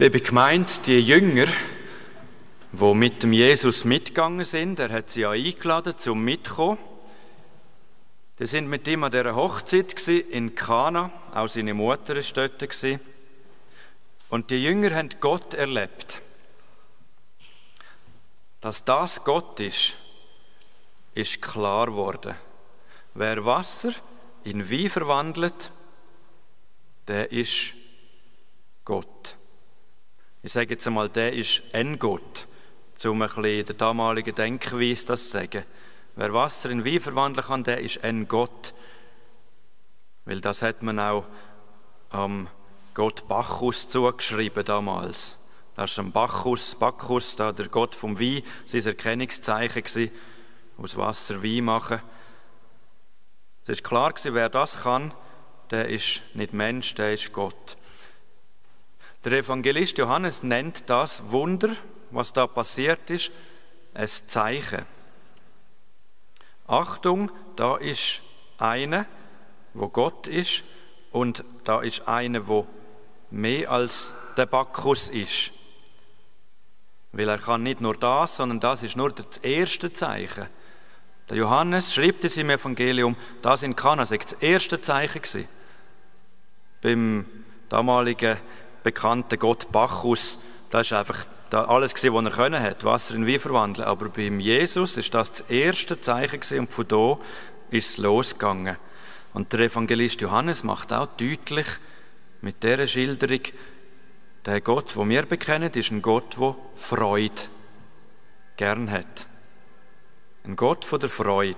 Liebe gemeint, die Jünger, wo mit dem Jesus mitgegangen sind, er hat sie ja eingeladen zum Mitkommen. Die sind mit ihm an dieser Hochzeit in Kana, auch seine Mutter dort. Und die Jünger haben Gott erlebt. Dass das Gott ist, ist klar geworden. Wer Wasser in Wein verwandelt, der ist Gott. Ich sage jetzt einmal, der ist ein Gott, um ein bisschen der damaligen Denkweise das zu sagen. Wer Wasser in Wein verwandeln kann, der ist ein Gott. Weil das hat man auch am Gott Bacchus zugeschrieben damals. Das ist ein Bacchus, Bacchus, da der Gott vom Wein, sein Erkennungszeichen gewesen, aus Wasser Wein machen. Es ist klar gewesen, wer das kann, der ist nicht Mensch, der ist Gott. Der Evangelist Johannes nennt das Wunder, was da passiert ist, ein Zeichen. Achtung, da ist einer, wo Gott ist, und da ist einer, wo mehr als der Bacchus ist. Weil er kann nicht nur das, sondern das ist nur das erste Zeichen. Der Johannes schreibt es im Evangelium, das in Kana das erste Zeichen gewesen. Beim damaligen bekannten Gott Bacchus, das ist einfach alles gewesen, was er können hat, Wasser in Wein verwandeln. Aber beim Jesus ist das das erste Zeichen gewesen und von da ist es losgegangen. Und der Evangelist Johannes macht auch deutlich mit dieser Schilderung, der Gott, wo wir bekennen, ist ein Gott, der Freude gern hat. Ein Gott von der Freude.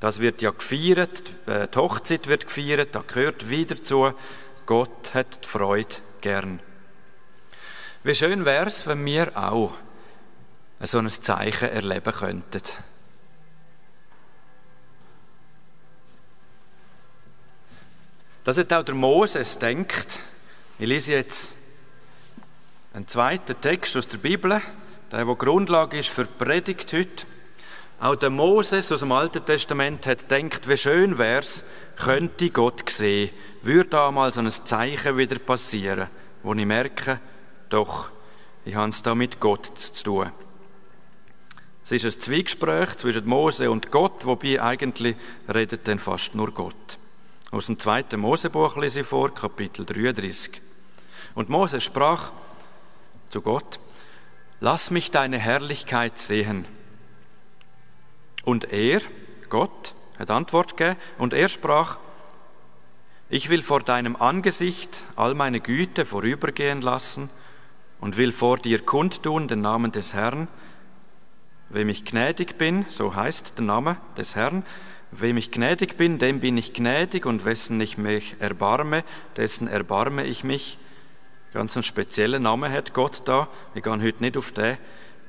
Das wird ja gefeiert, äh, die Hochzeit wird gefeiert, da gehört wieder zu. Gott hat die Freude gern. Wie schön wäre es, wenn wir auch so ein Zeichen erleben könnten. Das hat auch der Moses denkt. Ich lese jetzt einen zweiten Text aus der Bibel, der, der Grundlage ist für die Predigt heute. Auch der Moses aus dem Alten Testament hat gedacht, wie schön wäre es, könnte Gott sehen, würde da mal so ein Zeichen wieder passieren, wo ich merke, doch, ich habe es da mit Gott zu tun. Es ist ein Zwiegespräch zwischen Mose und Gott, wobei eigentlich redet dann fast nur Gott. Aus dem zweiten Mosebuch lese ich vor, Kapitel 33. Und Mose sprach zu Gott, lass mich deine Herrlichkeit sehen. Und er, Gott, hat Antwort gegeben und er sprach, ich will vor deinem Angesicht all meine Güte vorübergehen lassen und will vor dir kundtun den Namen des Herrn. Wem ich gnädig bin, so heißt der Name des Herrn, wem ich gnädig bin, dem bin ich gnädig und wessen ich mich erbarme, dessen erbarme ich mich. Ganz einen speziellen Namen hat Gott da. Wir gehen heute nicht auf den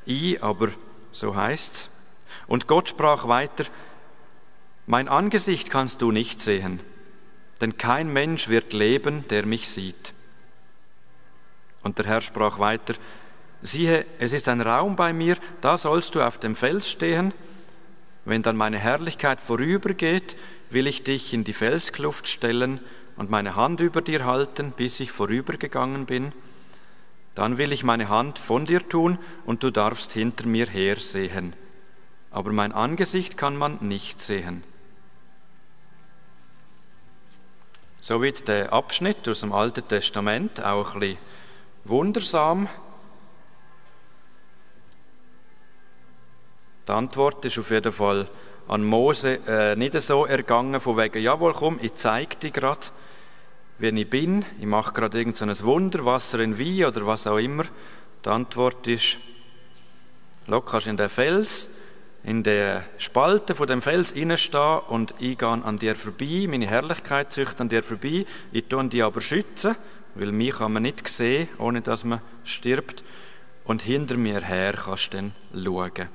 ein, aber so heißt's. Und Gott sprach weiter, mein Angesicht kannst du nicht sehen, denn kein Mensch wird leben, der mich sieht. Und der Herr sprach weiter, siehe, es ist ein Raum bei mir, da sollst du auf dem Fels stehen. Wenn dann meine Herrlichkeit vorübergeht, will ich dich in die Felskluft stellen und meine Hand über dir halten, bis ich vorübergegangen bin. Dann will ich meine Hand von dir tun und du darfst hinter mir her sehen aber mein Angesicht kann man nicht sehen. So wird der Abschnitt aus dem Alten Testament auch ein bisschen wundersam. Die Antwort ist auf jeden Fall an Mose äh, nicht so ergangen, von wegen, jawohl, komm, ich zeige dir gerade, wie ich bin, ich mache gerade irgendein so Wunder, Wasser in Wein oder was auch immer. Die Antwort ist, kannst in den Fels, in der Spalte von dem Fels stehen und ich gehe an dir vorbei, meine Herrlichkeit züchtet an dir vorbei, ich tue die aber schützen, weil mich kann man nicht sehen, ohne dass man stirbt und hinter mir her kannst du dann schauen.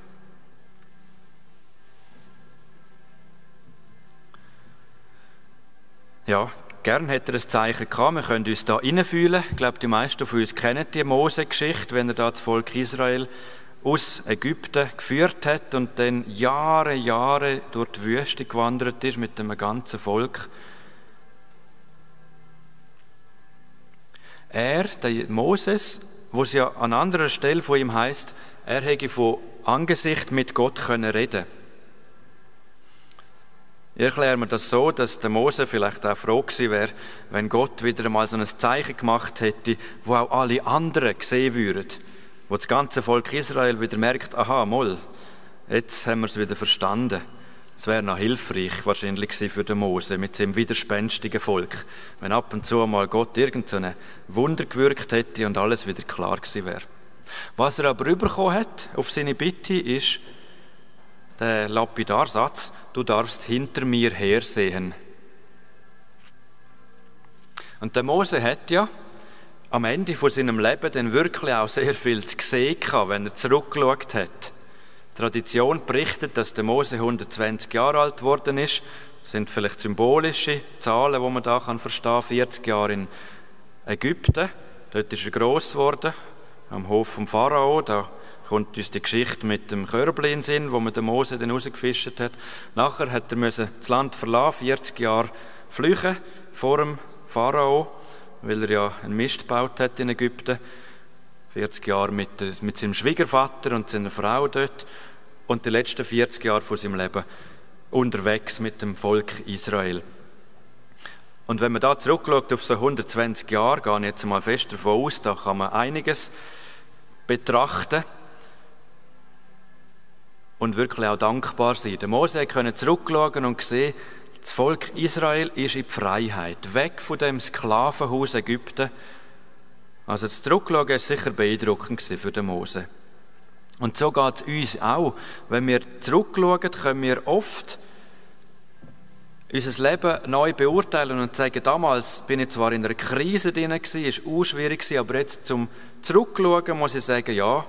Ja, gern hätte er ein Zeichen gehabt. Wir können uns da reinfühlen. Ich glaube, die meisten von uns kennen die Mose-Geschichte, wenn er da das Volk Israel aus Ägypten geführt hat und dann Jahre, Jahre durch die Wüste gewandert ist mit dem ganzen Volk. er, der Moses, wo es ja an anderer Stelle von ihm heißt, er hätte von Angesicht mit Gott können reden. Ich erkläre mir das so, dass der Mose vielleicht auch froh gewesen wäre, wenn Gott wieder einmal so ein Zeichen gemacht hätte, wo auch alle anderen gesehen würden, wo das ganze Volk Israel wieder merkt, aha, moll, jetzt haben wir es wieder verstanden. Es wäre noch hilfreich wahrscheinlich für den Mose mit seinem widerspenstigen Volk, wenn ab und zu mal Gott irgendein Wunder gewirkt hätte und alles wieder klar gewesen wäre. Was er aber bekommen hat auf seine Bitte ist der Lapidarsatz, du darfst hinter mir hersehen. Und der Mose hat ja am Ende von seinem Leben dann wirklich auch sehr viel zu sehen gehabt, wenn er zurückgeschaut hat. Tradition berichtet, dass der Mose 120 Jahre alt geworden ist. Das sind vielleicht symbolische Zahlen, wo man da kann verstehen. 40 Jahre in Ägypten. Dort ist er gross geworden, am Hof vom Pharao. Da kommt uns die Geschichte mit dem Körbli in den Sinn, wo man den Mose dann rausgefischt hat. Nachher hat er das Land verlassen, 40 Jahre flüchten vor dem Pharao, weil er ja einen Mist gebaut hat in Ägypten. 40 Jahre mit, mit seinem Schwiegervater und seiner Frau dort und die letzten 40 Jahre von seinem Leben unterwegs mit dem Volk Israel. Und wenn man da zurückschaut auf so 120 Jahre, gehe ich jetzt mal fest davon aus, da kann man einiges betrachten und wirklich auch dankbar sein. Der Mose konnte zurückschauen und sehen, das Volk Israel ist in die Freiheit, weg von dem Sklavenhaus Ägypten also das Zurückschauen war sicher beeindruckend für den Mose. Und so geht es uns auch. Wenn wir zurückschauen, können wir oft unser Leben neu beurteilen und sagen, damals bin ich zwar in einer Krise drin, war auch schwierig, aber jetzt zum Zurückschauen muss ich sagen, ja,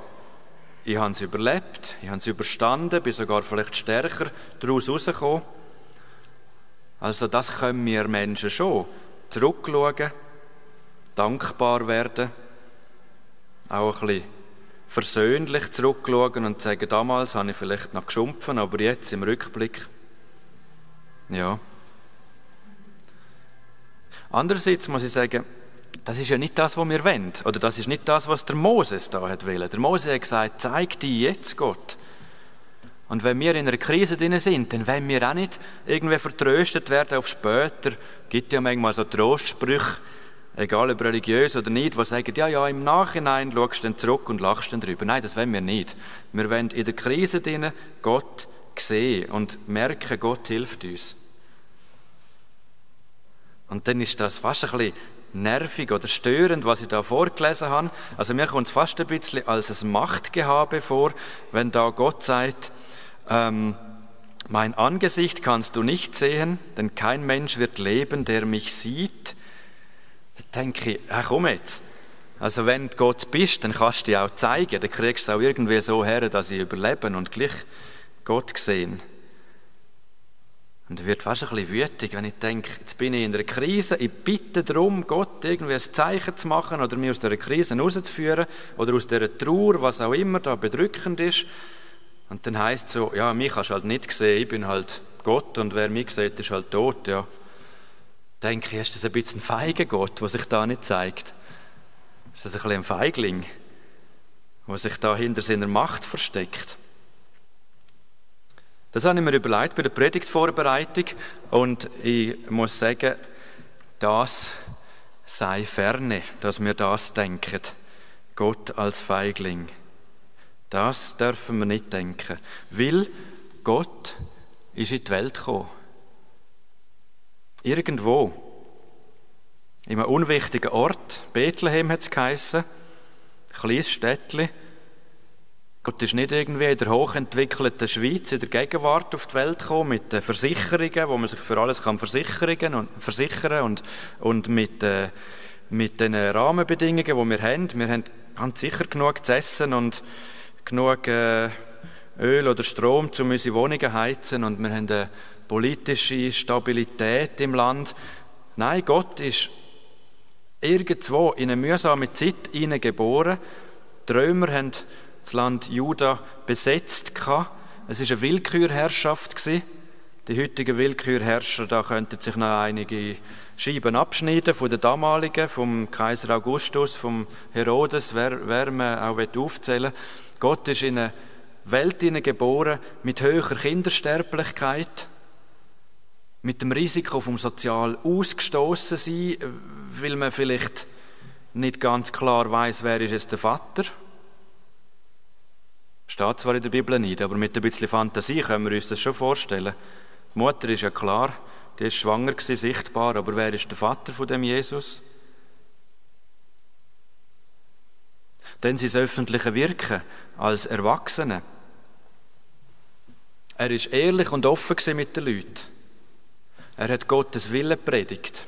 ich habe es überlebt, ich habe es überstanden, bin sogar vielleicht stärker daraus rausgekommen. Also das können wir Menschen schon. Zurückschauen dankbar werden, auch ein bisschen versöhnlich zurückschauen und sagen, damals habe ich vielleicht noch geschumpfen, aber jetzt im Rückblick, ja. Andererseits muss ich sagen, das ist ja nicht das, was wir wollen. Oder das ist nicht das, was der Moses da hat wollen. Der Mose hat gesagt, zeig dir jetzt Gott. Und wenn wir in einer Krise drin sind, dann wollen wir auch nicht irgendwie vertröstet werden auf später. Es gibt ja manchmal so Trostsprüche, egal ob religiös oder nicht, die sagen, ja, ja, im Nachhinein schaust du dann zurück und lachst dann drüber. Nein, das wollen wir nicht. Wir wollen in der Krise drinnen Gott sehen und merken, Gott hilft uns. Und dann ist das fast ein bisschen nervig oder störend, was ich da vorgelesen habe. Also mir kommt es fast ein bisschen als ein Machtgehabe vor, wenn da Gott sagt, ähm, mein Angesicht kannst du nicht sehen, denn kein Mensch wird leben, der mich sieht. Da denke ich, ach komm jetzt. Also wenn du Gott bist, dann kannst du dir auch zeigen, dann kriegst du es auch irgendwie so her, dass ich überleben und gleich Gott sehen. Und werde fast ein bisschen wütig, wenn ich denke, jetzt bin ich in einer Krise, ich bitte darum, Gott irgendwie ein Zeichen zu machen oder mich aus dieser Krise rauszuführen oder aus dieser Trauer, was auch immer da bedrückend ist. Und dann heißt es so, ja, mich hast du halt nicht gesehen, ich bin halt Gott und wer mich sieht, ist halt tot, ja denke ich, ist das ein bisschen ein feiger Gott, der sich da nicht zeigt? Ist das ein bisschen ein Feigling, der sich da hinter seiner Macht versteckt? Das habe ich mir überlegt bei der Predigtvorbereitung und ich muss sagen, das sei ferne, dass wir das denken. Gott als Feigling. Das dürfen wir nicht denken, weil Gott ist in die Welt gekommen. Irgendwo, in einem unwichtigen Ort, Bethlehem hat es geheissen, ein kleines Städtchen. Gott ist nicht irgendwie in der hochentwickelten Schweiz in der Gegenwart auf die Welt gekommen, mit den Versicherungen, wo man sich für alles kann versichern und, versichern und, und mit, äh, mit den Rahmenbedingungen, die wir haben. Wir haben ganz sicher genug zu essen und genug äh, Öl oder Strom, um unsere Wohnungen heizen und wir haben eine politische Stabilität im Land. Nein, Gott ist irgendwo in eine mühsame Zeit geboren. Die Römer haben das Land Juda besetzt. Es war eine Willkürherrschaft. Die heutigen Willkürherrscher, da könnten sich noch einige Scheiben abschneiden von der damaligen, vom Kaiser Augustus, vom Herodes, wer, wer man auch aufzählen will. Gott ist in eine Welt geboren mit höherer Kindersterblichkeit, mit dem Risiko vom sozial ausgestoßen sein, weil man vielleicht nicht ganz klar weiß, wer ist jetzt der Vater. Steht zwar in der Bibel nicht, aber mit ein bisschen Fantasie können wir uns das schon vorstellen. Die Mutter ist ja klar, die ist schwanger gewesen, sichtbar, aber wer ist der Vater von dem Jesus? Dann sein öffentliche Wirken als Erwachsene. Er ist ehrlich und offen mit den Leuten. Er hat Gottes Willen predigt.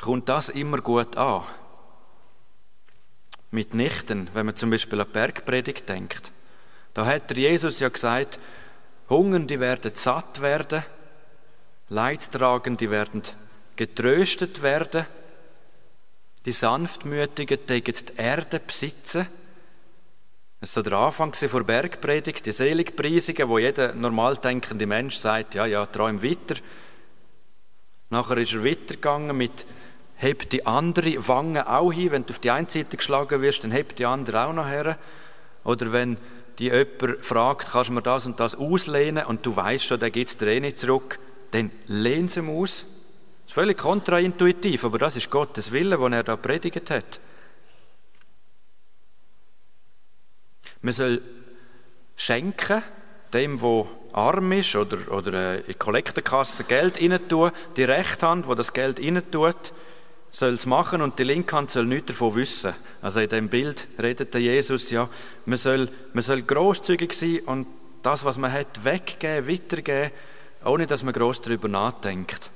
Kommt das immer gut an? Mitnichten, wenn man zum Beispiel an die Bergpredigt denkt. Da hat Jesus ja gesagt, Hungernde werden satt werden, Leidtragende werden getröstet werden, die Sanftmütigen tegen die Erde besitzen. Das war der Anfang der Bergpredigt, die Seligpreisungen, wo jeder normal denkende Mensch sagt, ja, ja, träum weiter. Nachher ist er weitergegangen mit, heb die andere Wange auch hin, wenn du auf die eine Seite geschlagen wirst, dann heb die andere auch noch her. Oder wenn die jemand fragt, kannst du mir das und das auslehnen und du weißt schon, der gibt es dir eh nicht zurück, dann lehn sie aus. Das ist völlig kontraintuitiv, aber das ist Gottes Wille, den er da predigt hat. Man soll schenken, dem, wo arm ist oder, oder in die Kollektenkasse Geld tun. Die rechte Hand, wo das Geld tut, soll es machen und die linke Hand soll nichts davon wissen. Also in dem Bild redet der Jesus ja, man soll, man soll großzügig sein und das, was man hat, weggeben, weitergeben, ohne dass man groß darüber nachdenkt.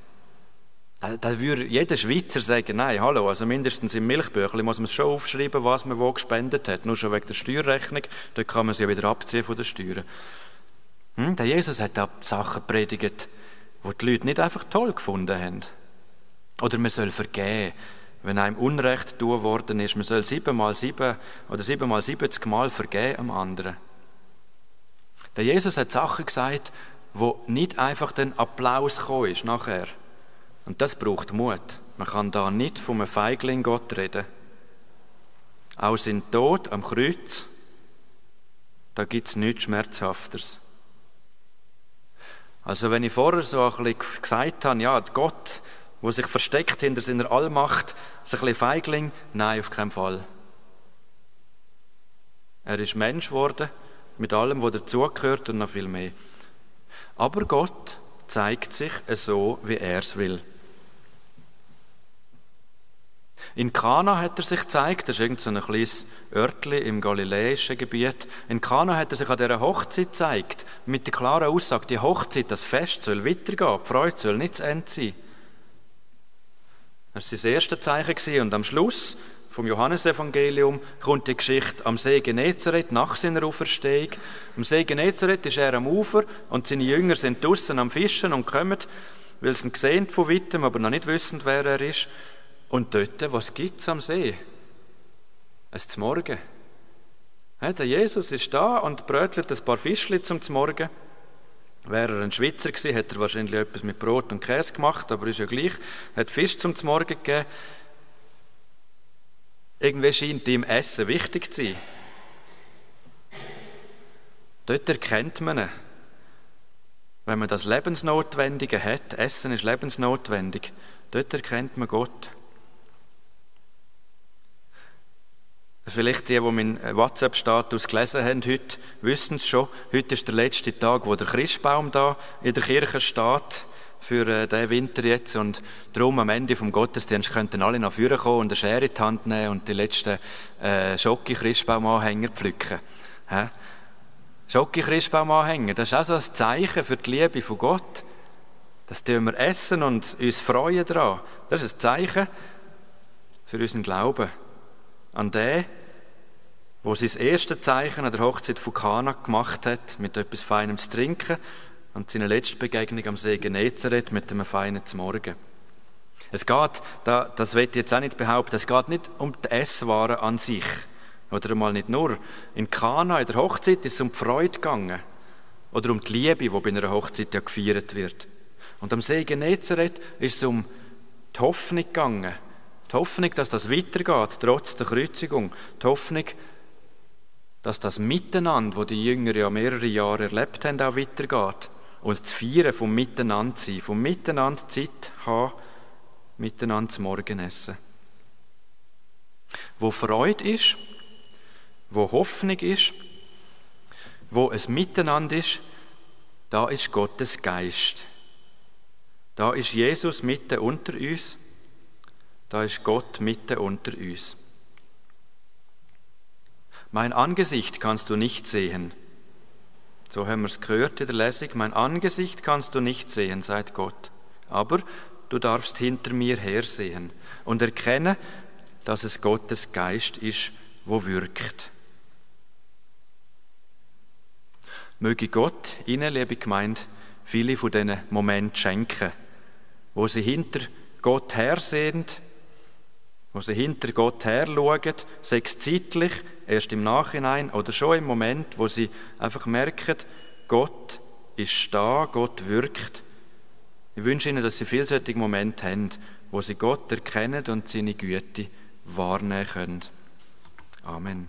Da, da würde jeder Schweizer sagen, nein, hallo, also mindestens im Milchbüchlein muss man schon aufschreiben, was man wo gespendet hat. Nur schon wegen der Steuerrechnung, da kann man sie ja wieder abziehen von den Steuern. Hm? Der Jesus hat auch Sachen predigt, die die Leute nicht einfach toll gefunden haben. Oder man soll vergeben, wenn einem Unrecht tun worden ist. Man soll siebenmal sieben oder siebenmal siebzig Mal vergeben am anderen. Der Jesus hat Sachen gesagt, wo nicht einfach den Applaus gekommen ist nachher. Und das braucht Mut. Man kann da nicht vom Feigling Gott reden. Auch sein Tod am Kreuz, da gibt es nichts Schmerzhafteres. Also wenn ich vorher so ein bisschen gesagt habe, ja, Gott, wo sich versteckt hinter seiner Allmacht, so ein bisschen Feigling, nein, auf keinen Fall. Er ist Mensch geworden, mit allem, was dazugehört und noch viel mehr. Aber Gott zeigt sich so, wie er es will. In Kana hat er sich gezeigt, das ist irgend so ein kleines Örtli im galiläischen Gebiet. In Kana hat er sich an dieser Hochzeit gezeigt, mit der klaren Aussage, die Hochzeit, das Fest soll weitergehen, die Freude soll nicht zu Ende sein. Das war das erste Zeichen und am Schluss vom Johannesevangelium kommt die Geschichte am See Genezareth nach seiner Auferstehung. Am See Genezareth ist er am Ufer und seine Jünger sind draußen am Fischen und kommen, weil sie ihn sehen von weitem, aber noch nicht wissen, wer er ist. Und dort, was gibt es am See? Es zum Morgen. der Jesus ist da und brötelt ein paar Fischli zum Morgen. Wäre er ein Schweizer gewesen, hätte er wahrscheinlich etwas mit Brot und Käse gemacht, aber ist ja gleich. Hat Fisch zum Morgen gegeben. Irgendwie scheint ihm Essen wichtig zu sein. Dort erkennt man ihn. Wenn man das Lebensnotwendige hat, Essen ist lebensnotwendig, dort erkennt man Gott. Vielleicht die, die meinen WhatsApp-Status gelesen haben heute, wissen es schon. Heute ist der letzte Tag, wo der Christbaum da in der Kirche steht für äh, den Winter jetzt. Und darum am Ende vom Gottesdienst könnten alle nach vorne kommen und eine Schere in die Hand nehmen und die letzten äh, Schocke-Christbaumanhänger pflücken. Hä? Schocke-Christbaumanhänger, das ist auch so ein Zeichen für die Liebe von Gott. Das tun wir essen und uns freuen daran. Das ist ein Zeichen für unseren Glauben an den, wo sein erstes Zeichen an der Hochzeit von Kana gemacht hat, mit etwas Feinem zu trinken und seine letzte Begegnung am See Genezareth mit einem feinen Morgen. Es geht, das wird jetzt auch nicht behaupten, es geht nicht um die Esswaren an sich. Oder einmal nicht nur. In Kana, in der Hochzeit, ist es um die Freude gegangen. Oder um die Liebe, die bei einer Hochzeit ja gefeiert wird. Und am See Genezareth ist es um die Hoffnung gegangen. Die Hoffnung, dass das weitergeht, trotz der Kreuzigung. Die Hoffnung, dass das Miteinander, wo die Jünger ja mehrere Jahre erlebt haben, auch weitergeht. Und das Feiern vom Miteinander sein, vom Miteinander Zeit haben, miteinander zum Morgenessen. Wo Freude ist, wo Hoffnung ist, wo es Miteinander ist, da ist Gottes Geist. Da ist Jesus mitten unter uns, da ist Gott mitten unter uns. Mein Angesicht kannst du nicht sehen. So haben wir es gehört in der Lesung. Mein Angesicht kannst du nicht sehen, sagt Gott. Aber du darfst hinter mir hersehen und erkennen, dass es Gottes Geist ist, wo wirkt. Möge Gott Ihnen, liebe Gemeinde, viele von diesen Momenten schenken, wo Sie hinter Gott hersehen, wo Sie hinter Gott her schauen, sei es zeitlich, erst im Nachhinein oder schon im Moment, wo Sie einfach merken, Gott ist da, Gott wirkt. Ich wünsche Ihnen, dass Sie vielseitige Momente haben, wo Sie Gott erkennen und seine Güte wahrnehmen können. Amen.